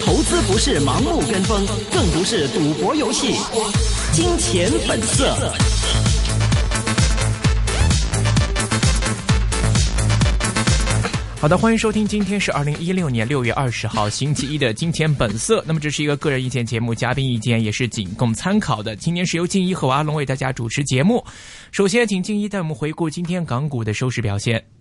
投资不是盲目跟风，更不是赌博游戏。金钱本色。好的，欢迎收听，今天是二零一六年六月二十号星期一的《金钱本色》。那么这是一个个人意见节目，嘉宾意见也是仅供参考的。今天是由静一和阿龙为大家主持节目。首先，请静一带我们回顾今天港股的收市表现。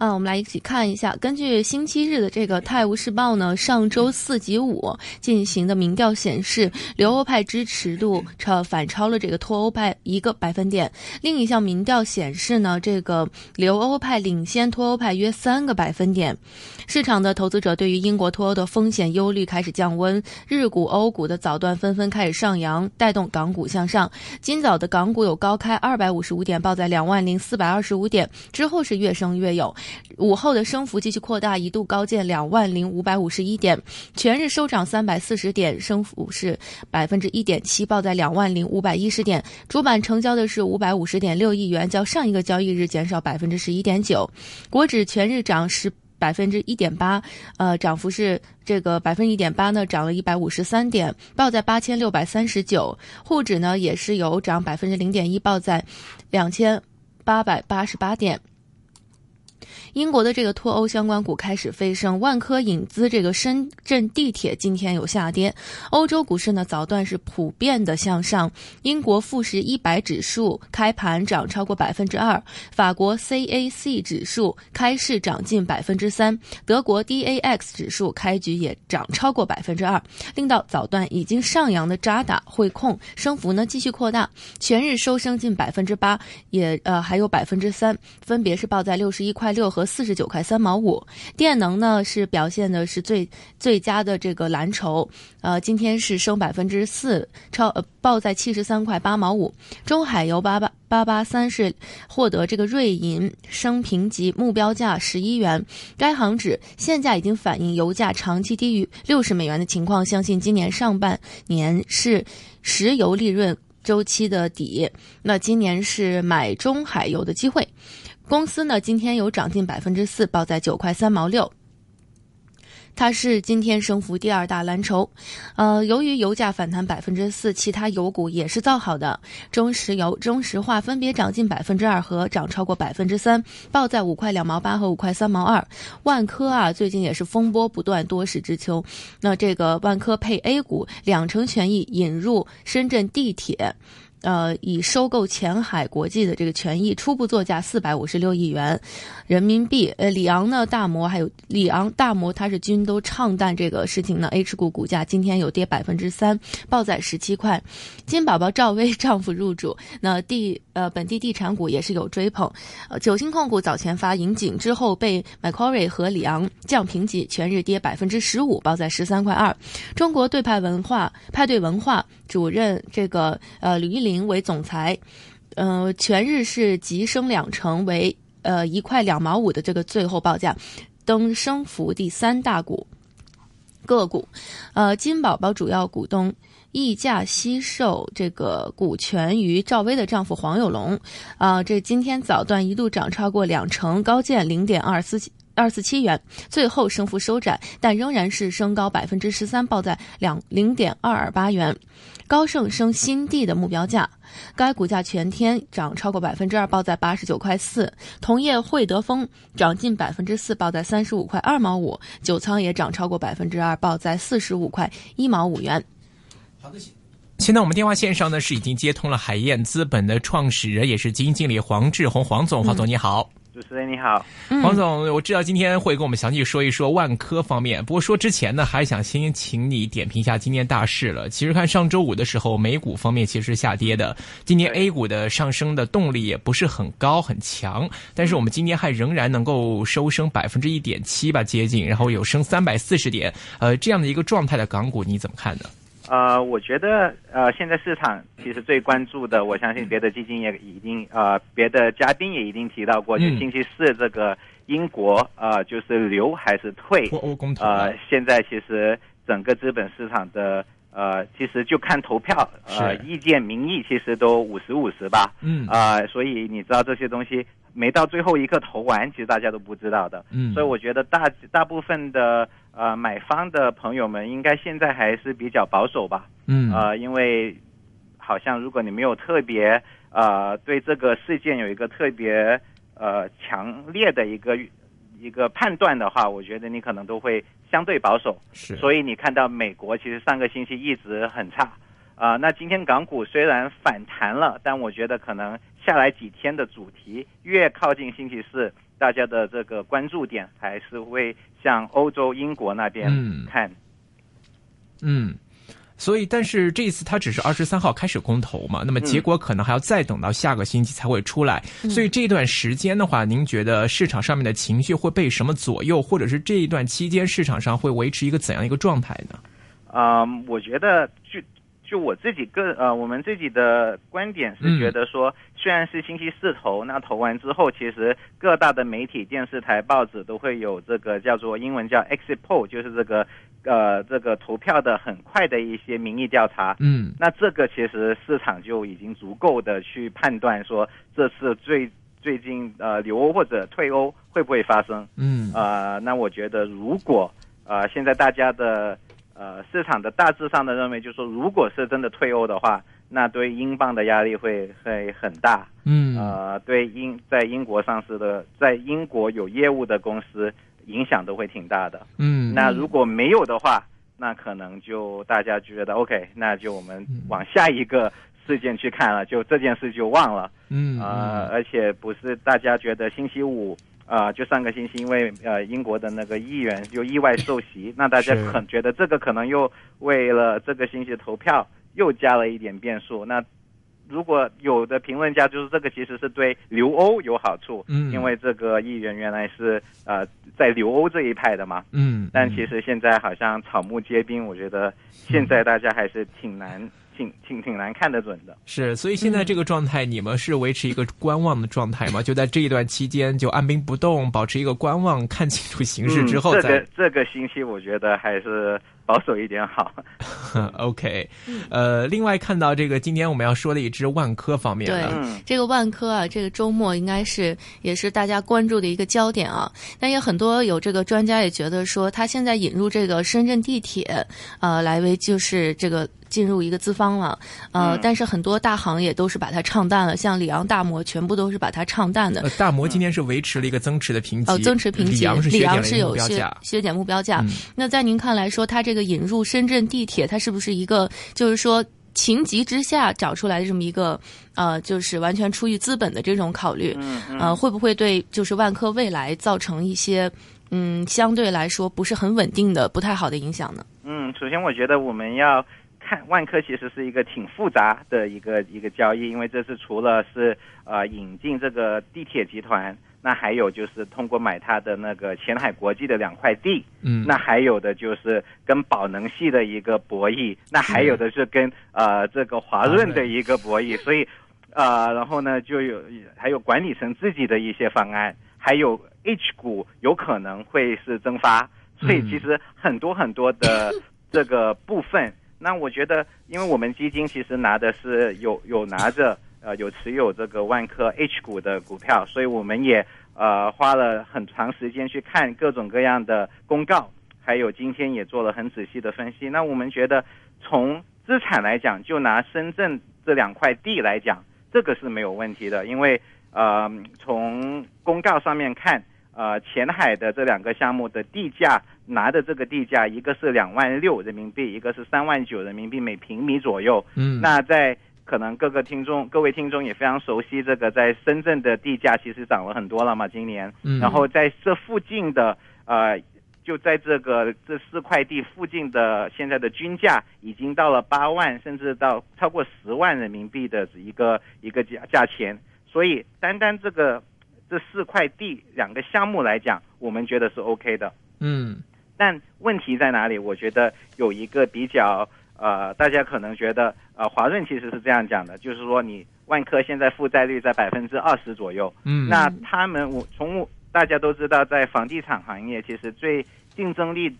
啊，我们来一起看一下，根据星期日的这个《泰晤士报》呢，上周四及五进行的民调显示，留欧派支持度超反超了这个脱欧派一个百分点。另一项民调显示呢，这个留欧派领先脱欧派约三个百分点。市场的投资者对于英国脱欧的风险忧虑开始降温，日股、欧股的早段纷纷开始上扬，带动港股向上。今早的港股有高开二百五十五点，报在两万零四百二十五点，之后是越升越有。午后的升幅继续扩大，一度高见两万零五百五十一点，全日收涨三百四十点，升幅是百分之一点七，报在两万零五百一十点。主板成交的是五百五十点六亿元，较上一个交易日减少百分之十一点九。国指全日涨十百分之一点八，呃，涨幅是这个百分之一点八呢，涨了一百五十三点，报在八千六百三十九。沪指呢也是有涨百分之零点一，报在两千八百八十八点。英国的这个脱欧相关股开始飞升，万科引资这个深圳地铁今天有下跌。欧洲股市呢早段是普遍的向上，英国富时一百指数开盘涨超过百分之二，法国 CAC 指数开市涨近百分之三，德国 DAX 指数开局也涨超过百分之二，令到早段已经上扬的渣打汇控升幅呢继续扩大，全日收升近百分之八，也呃还有百分之三，分别是报在六十一块六和。四十九块三毛五，电能呢是表现的是最最佳的这个蓝筹，呃，今天是升百分之四，超呃报在七十三块八毛五。中海油八八八八三是获得这个瑞银升评级目标价十一元，该行指现价已经反映油价长期低于六十美元的情况，相信今年上半年是石油利润周期的底，那今年是买中海油的机会。公司呢，今天有涨近百分之四，报在九块三毛六。它是今天升幅第二大蓝筹。呃，由于油价反弹百分之四，其他油股也是造好的。中石油、中石化分别涨近百分之二和涨超过百分之三，报在五块两毛八和五块三毛二。万科啊，最近也是风波不断，多事之秋。那这个万科配 A 股两成权益引入深圳地铁。呃，以收购前海国际的这个权益，初步作价四百五十六亿元人民币。呃，里昂呢，大摩还有里昂大摩，它是均都唱淡这个事情呢。H 股股价今天有跌百分之三，报在十七块。金宝宝赵薇丈夫入主，那地呃本地地产股也是有追捧。呃，九星控股早前发引警之后，被 Macquarie 和里昂降评级，全日跌百分之十五，报在十三块二。中国对派文化派对文化主任这个呃吕玉名。为总裁，呃，全日是急升两成，为呃一块两毛五的这个最后报价，登升幅第三大股个股。呃，金宝宝主要股东溢价惜售这个股权于赵薇的丈夫黄有龙，啊，这今天早段一度涨超过两成，高见零点二四二四七元，最后升幅收窄，但仍然是升高百分之十三，报在两零点二二八元。高盛升新地的目标价，该股价全天涨超过百分之二，报在八十九块四。同业汇德丰涨近百分之四，报在三十五块二毛五。九仓也涨超过百分之二，报在四十五块一毛五元。好的，现在我们电话线上呢是已经接通了海燕资本的创始人，也是基金经理黄志宏，黄总，黄总你好。主持人你好，黄总，我知道今天会跟我们详细说一说万科方面。不过说之前呢，还想先请你点评一下今天大事了。其实看上周五的时候，美股方面其实是下跌的，今年 A 股的上升的动力也不是很高很强，但是我们今天还仍然能够收升百分之一点七吧，接近，然后有升三百四十点，呃，这样的一个状态的港股你怎么看呢？呃，我觉得呃，现在市场其实最关注的，我相信别的基金也已经呃，别的嘉宾也已经提到过，就星期四这个英国呃，就是留还是退？呃，现在其实整个资本市场的呃，其实就看投票，呃，意见民意其实都五十五十吧。嗯。啊，所以你知道这些东西没到最后一刻投完，其实大家都不知道的。嗯，所以我觉得大大部分的呃买方的朋友们，应该现在还是比较保守吧。嗯，呃，因为好像如果你没有特别呃对这个事件有一个特别呃强烈的一个一个判断的话，我觉得你可能都会相对保守。是，所以你看到美国其实上个星期一直很差。啊、那今天港股虽然反弹了，但我觉得可能下来几天的主题越靠近星期四，大家的这个关注点还是会向欧洲、英国那边嗯看。嗯。所以，但是这一次它只是二十三号开始公投嘛，那么结果可能还要再等到下个星期才会出来。所以这段时间的话，您觉得市场上面的情绪会被什么左右，或者是这一段期间市场上会维持一个怎样一个状态呢？嗯，我觉得就就我自己个呃，我们自己的观点是嗯觉得说，虽然是星期四投，那投完之后，其实各大的媒体、电视台、报纸都会有这个叫做英文叫 exit poll，就是这个呃这个投票的很快的一些民意调查。嗯那这个其实市场就已经足够的去判断说，这次最最近呃留欧或者退欧会不会发生。嗯呃，那我觉得如果呃现在大家的呃市场的大致上的认为，就是说，如果是真的退欧的话，那对英镑的压力会会很大。嗯呃，对英在英国上市的，在英国有业务的公司影响都会挺大的。嗯那如果没有的话，那可能就大家觉得 OK，那就我们往下一个事件去看了，就这件事就忘了。嗯呃，而且不是大家觉得星期五啊、呃就上个星期因为呃英国的那个议员又意外受袭，那大家是。可觉得这个可能又为了这个星期的投票又加了一点变数。那如果有的评论家就是这个其实是对留欧有好处，嗯。因为这个议员原来是呃在留欧这一派的嘛，嗯，但其实现在好像草木皆兵，我觉得现在大家还是挺难、挺挺挺难看得准的。是，所以现在这个状态，你们是维持一个观望的状态吗？就在这一段期间，就按兵不动，保持一个观望，看清楚形势之后嗯、这再个。这个星期我觉得还是保守一点好。OK，呃，另外看到这个，今天我们要说的一只万科方面对，嗯这个万科啊，这个周末应该是也是大家关注的一个焦点啊。但也很多有这个专家也觉得说，他现在引入这个深圳地铁，呃，来为就是这个。进入一个资方了，呃，嗯但是很多大行也都是把它唱淡了，像里昂、大摩全部都是把它唱淡的呃，。大摩今天是维持了一个增持的评级，哦，增持评级，里昂是有削。削减目标价。嗯那在您看来说，它这个引入深圳地铁，它是不是一个就是说情急之下找出来的这么一个呃，就是完全出于资本的这种考虑？嗯嗯呃，会不会对就是万科未来造成一些嗯相对来说不是很稳定的、不太好的影响呢？嗯，首先我觉得我们要看万科其实是一个挺复杂的一个一个交易，因为这是除了是呃引进这个地铁集团，那还有就是通过买它的那个前海国际的两块地，嗯，那还有的就是跟宝能系的一个博弈，那还有的是跟呃这个华润的一个博弈，所以呃，然后呢就有还有管理层自己的一些方案，还有 H 股有可能会是增发，所以其实很多很多的这个部分，那我觉得，因为我们基金其实拿的是有有拿着呃有持有这个万科 H 股的股票，所以我们也呃花了很长时间去看各种各样的公告，还有今天也做了很仔细的分析。那我们觉得从资产来讲，就拿深圳这两块地来讲，这个是没有问题的，因为呃从公告上面看。呃，前海的这两个项目的地价拿的这个地价，一个是两万六人民币，一个是三万九人民币每平米左右。嗯，那在可能各个听众、各位听众也非常熟悉这个，在深圳的地价其实涨了很多了嘛，今年。嗯然后在这附近的呃，就在这个这四块地附近的现在的均价已经到了八万，甚至到超过十万人民币的一个一个价价钱。所以单单这个这四块地两个项目来讲，我们觉得是 OK 的。嗯但问题在哪里？我觉得有一个比较呃，大家可能觉得呃，华润其实是这样讲的，就是说你万科现在负债率在百分之二十左右，嗯，那他们我从我大家都知道，在房地产行业其实最竞争力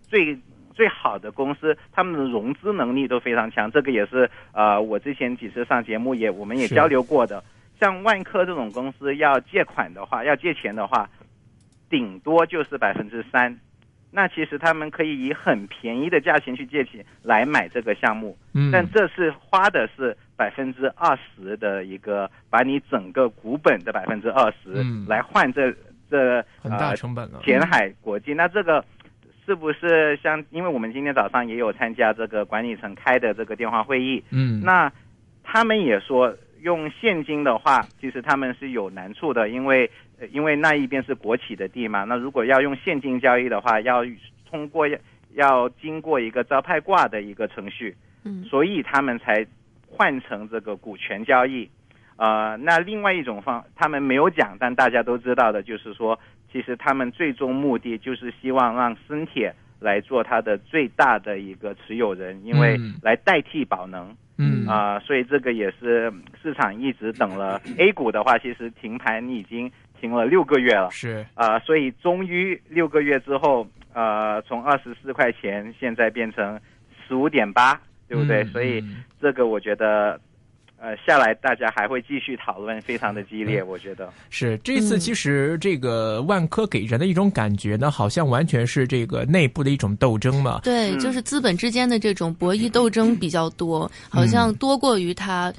最最好的公司，他们的融资能力都非常强，这个也是呃我之前几次上节目也我们也交流过的。像万科这种公司要借款的话，要借钱的话，顶多就是百分之三。那其实他们可以以很便宜的价钱去借钱来买这个项目，嗯，但这是花的是百分之二十的一个，把你整个股本的百分之二十嗯来换这这很大呃成本了。前海国际，那这个是不是像？因为我们今天早上也有参加这个管理层开的这个电话会议，嗯，那他们也说用现金的话，其实他们是有难处的，因为呃因为那一边是国企的地嘛，那如果要用现金交易的话，要通过要要经过一个招派挂的一个程序，嗯所以他们才换成这个股权交易。呃，那另外一种方，他们没有讲，但大家都知道的，就是说，其实他们最终目的就是希望让森铁来做它的最大的一个持有人，因为嗯来代替宝能。嗯啊、所以这个也是市场一直等了。A 股的话，其实停盘已经停了六个月了，是啊、所以终于六个月之后，呃，从二十四块钱现在变成十五点八，对不对？嗯所以嗯这个我觉得，呃，下来大家还会继续讨论，非常的激烈，我觉得。是，这次嗯其实这个万科给人的一种感觉呢，好像完全是这个内部的一种斗争嘛。对，嗯就是资本之间的这种博弈斗争比较多，好像多过于他。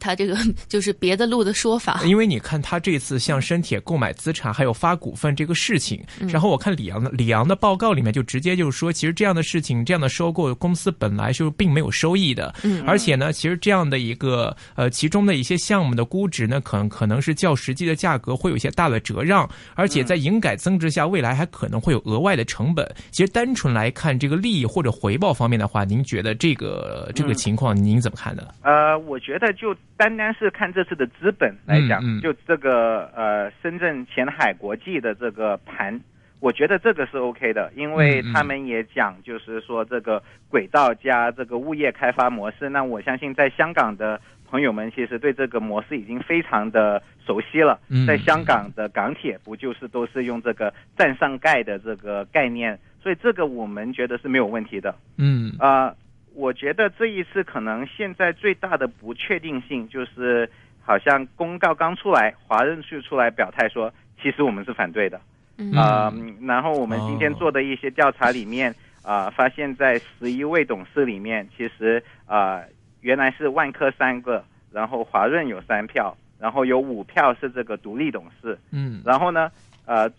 他这个 就是别的路的说法，因为你看他这次向深铁购买资产还有发股份这个事情，嗯。然后我看李阳的李阳的报告里面就直接就是说，其实这样的事情这样的收购公司本来就并没有收益的，嗯。而且呢，其实这样的一个呃其中的一些项目的估值呢，可能可能是较实际的价格会有一些大的折让，而且在营改增值下，未来还可能会有额外的成本。其实单纯来看这个利益或者回报方面的话，您觉得这个这个情况您怎么看呢？呃，我觉得就单单是看这次的资本来讲，嗯嗯就这个呃深圳前海国际的这个盘，我觉得这个是 OK 的，因为他们也讲，就是说这个轨道加这个物业开发模式，那我相信在香港的朋友们其实对这个模式已经非常的熟悉了嗯。在香港的港铁不就是都是用这个站上盖的这个概念，所以这个我们觉得是没有问题的。嗯呃，我觉得这一次可能现在最大的不确定性就是，好像公告刚出来，华润就出来表态说，其实我们是反对的。嗯。啊、然后我们今天哦做的一些调查里面，啊、发现在十一位董事里面，其实啊、原来是万科三个，然后华润有三票，然后有五票是这个独立董事，嗯。然后呢，呃，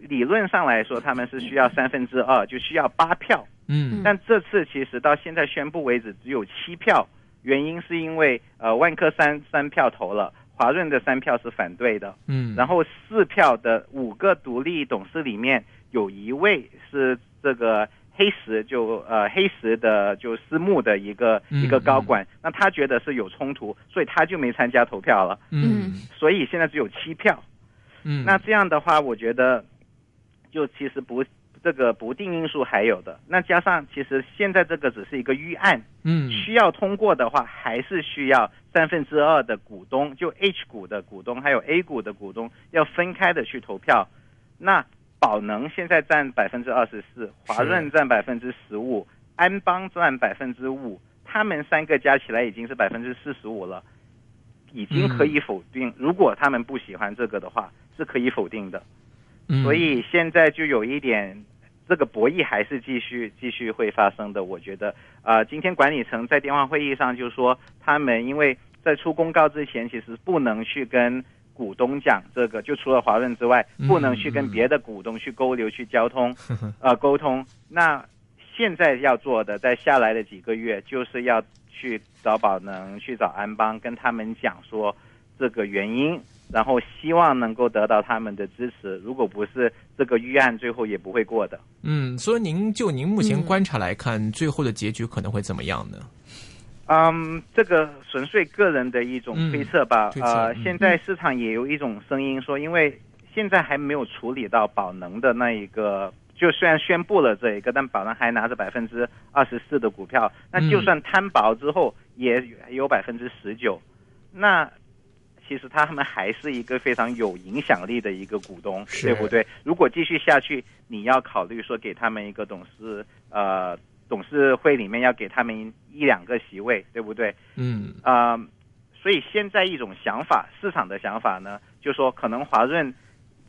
理论上来说他们是需要三分之二，就需要八票。嗯。但这次其实到现在宣布为止只有七票，原因是因为呃万科三三票投了，华润的三票是反对的，嗯，然后四票的五个独立董事里面有一位是这个黑石就呃黑石的就私募的一个、嗯一个高管，那他觉得是有冲突，所以他就没参加投票了，嗯。所以现在只有七票。嗯，那这样的话，我觉得就其实不这个不定因素还有的，那加上其实现在这个只是一个预案，嗯需要通过的话，还是需要三分之二的股东，就 H 股的股东还有 A 股的股东要分开的去投票。那宝能现在占百分之二十四，华润占百分之十五，安邦占百分之五，他们三个加起来已经是百分之四十五了，已经可以否定。如果他们不喜欢这个的话，是可以否定的。嗯所以现在就有一点，这个博弈还是继续继续会发生的。我觉得，啊，今天管理层在电话会议上就说，他们因为在出公告之前，其实不能去跟股东讲这个，就除了华润之外，嗯不能去跟别的股东去沟流、去交通，呃，沟通。那现在要做的，在下来的几个月，就是要去找宝能、去找安邦，跟他们讲说这个原因，然后希望能够得到他们的支持。如果不是这个预案，最后也不会过的。嗯，所以您就您目前嗯观察来看，最后的结局可能会怎么样呢？嗯，这个纯粹个人的一种推测吧。嗯测呃，嗯现在市场也有一种声音说，因为现在还没有处理到宝能的那一个，就虽然宣布了这一个，但宝能还拿着百分之二十四的股票，那就算摊薄之后也有百分之十九，那。其实他们还是一个非常有影响力的一个股东，对不对？如果继续下去，你要考虑说给他们一个董事，呃，董事会里面要给他们一两个席位，对不对？嗯啊、所以现在一种想法，市场的想法呢，就说可能华润，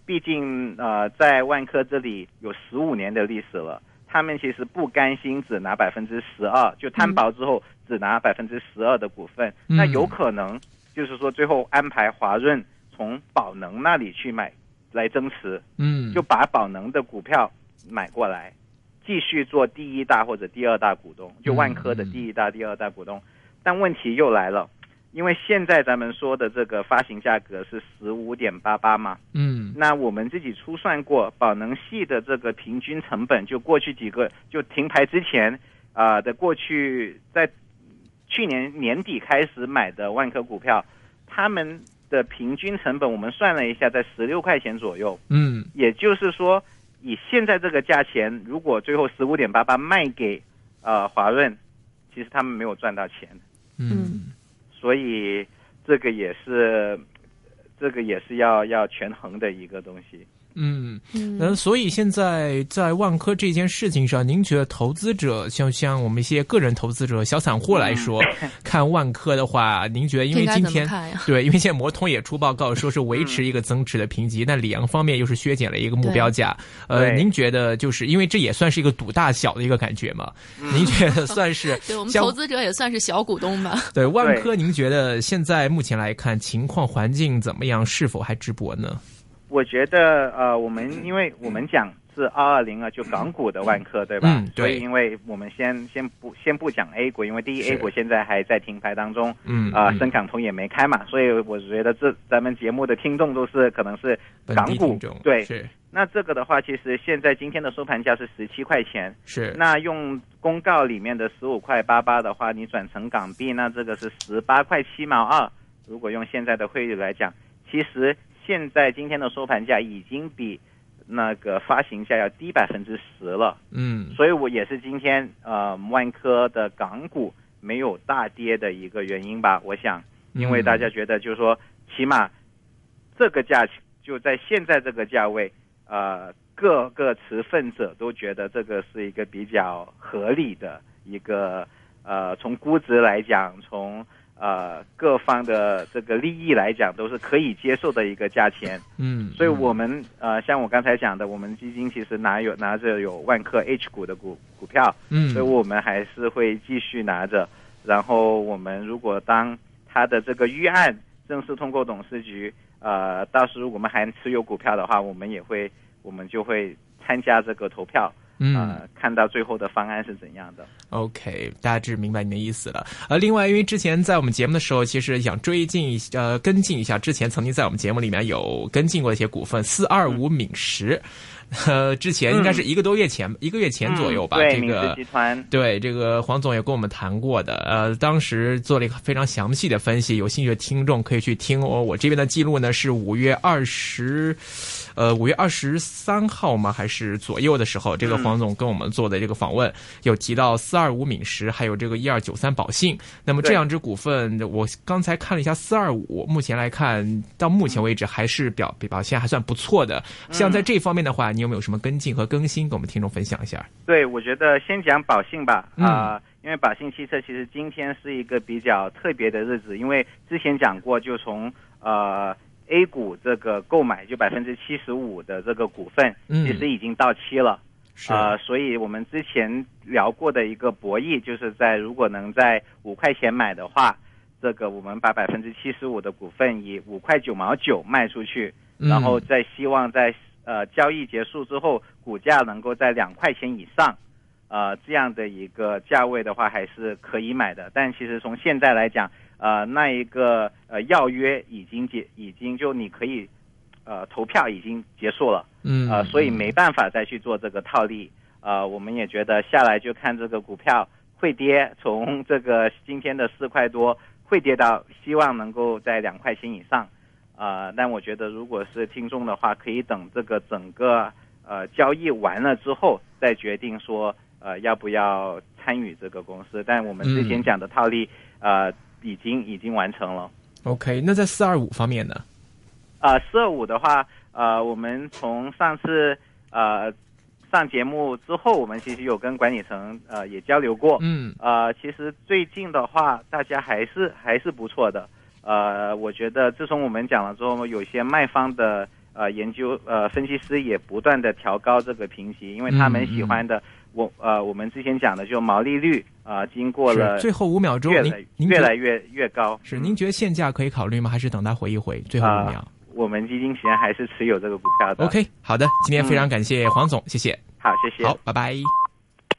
毕竟呃在万科这里有十五年的历史了，他们其实不甘心只拿百分之十二，就摊薄之后只拿百分之十二的股份，嗯那有可能就是说最后安排华润从宝能那里去买来增持，嗯，就把宝能的股票买过来，继续做第一大或者第二大股东，就万科的第一大、第二大股东。但问题又来了，因为现在咱们说的这个发行价格是十五点八八嘛，嗯。那我们自己初算过，宝能系的这个平均成本，就过去几个就停牌之前啊、的过去，在去年年底开始买的万科股票，他们的平均成本我们算了一下，在十六块钱左右。嗯也就是说，以现在这个价钱，如果最后十五点八八卖给呃华润，其实他们没有赚到钱，嗯所以这个也是这个也是要要权衡的一个东西。嗯。嗯嗯，所以现在在万科这件事情上，您觉得投资者像像我们一些个人投资者、小散户来说，看万科的话，您觉得因为今天？对，因为现在摩通也出报告说是维持一个增持的评级，但里昂方面又是削减了一个目标价。呃，您觉得就是因为这也算是一个赌大小的一个感觉嘛？您觉得算是 对我们投资者也算是小股东吧。对万科？您觉得现在目前来看情况环境怎么样？是否还直播呢？我觉得呃，我们因为我们讲是二二零啊，就港股的万科对吧？嗯对所以因为我们先先不先不讲 A 股，因为第一 A 股现在还在停牌当中。嗯啊、嗯深港通也没开嘛，所以我觉得这咱们节目的听众都是可能是港股对。是那这个的话，其实现在今天的收盘价是十七块钱。是那用公告里面的十五块八八的话，你转成港币，那这个是十八块七毛二。如果用现在的汇率来讲，其实现在今天的收盘价已经比那个发行价要低百分之十了。嗯所以我也是今天呃万科的港股没有大跌的一个原因吧。我想，因为大家觉得就是说，起码这个价就在现在这个价位，呃，各个持份者都觉得这个是一个比较合理的一个呃，从估值来讲，从呃各方的这个利益来讲，都是可以接受的一个价钱。嗯，所以我们呃，像我刚才讲的，我们基金其实拿有拿着有万科 H 股的股股票，嗯，所以我们还是会继续拿着。然后我们如果当它的这个预案正式通过董事局，呃，到时候我们还持有股票的话，我们也会，我们就会参加这个投票，嗯呃，看到最后的方案是怎样的。OK，大致明白你的意思了。呃，另外，因为之前在我们节目的时候，其实想追进一呃跟进一下，之前曾经在我们节目里面有跟进过一些股份，四二五敏实，呃，之前应该是一个多月前，一个月前左右吧，嗯对，敏这个实集团，对，这个黄总也跟我们谈过的，呃，当时做了一个非常详细的分析，有兴趣的听众可以去听哦。我这边的记录呢是五月二十，呃，五月二十三号吗？还是左右的时候，这个黄总跟我们做的这个访问，有提到四二五敏实，还有这个一二九三宝信。那么这两只股份，我刚才看了一下四二五，目前来看到目前为止还是表表现还算不错的。像在这方面的话，你有没有什么跟进和更新，跟我们听众分享一下？对，我觉得先讲宝信吧，嗯啊、因为宝信汽车其实今天是一个比较特别的日子，因为之前讲过，就从呃 A 股这个购买就百分之七十五的这个股份，嗯其实已经到期了。是呃，所以我们之前聊过的一个博弈，就是在如果能在五块钱买的话，这个我们把百分之七十五的股份以五块九毛九卖出去，嗯然后再希望在呃交易结束之后，股价能够在两块钱以上，呃这样的一个价位的话，还是可以买的。但其实从现在来讲，呃那一个呃要约已经结，已经就你可以呃投票已经结束了。嗯呃，所以没办法再去做这个套利。呃，我们也觉得下来就看这个股票会跌，从这个今天的四块多会跌到希望能够在两块钱以上。呃，但我觉得如果是听众的话，可以等这个整个呃交易完了之后再决定说呃要不要参与这个公司。但我们之前嗯讲的套利呃已经已经完成了。OK，那在四二五方面呢？呃，四二五的话，呃，我们从上次呃上节目之后，我们其实有跟管理层呃也交流过。嗯呃，其实最近的话，大家还是还是不错的。呃，我觉得自从我们讲了之后，有些卖方的呃研究呃分析师也不断的调高这个评级，因为他们喜欢的。我呃，我们之前讲的就毛利率啊，经过了最后五秒钟，您您越来越越高。是您觉得现价可以考虑吗？还是等它回一回？最后五秒，我们基金前还是持有这个股票的。OK，好的，今天非常感谢黄总，谢谢。好，谢谢。好，拜拜。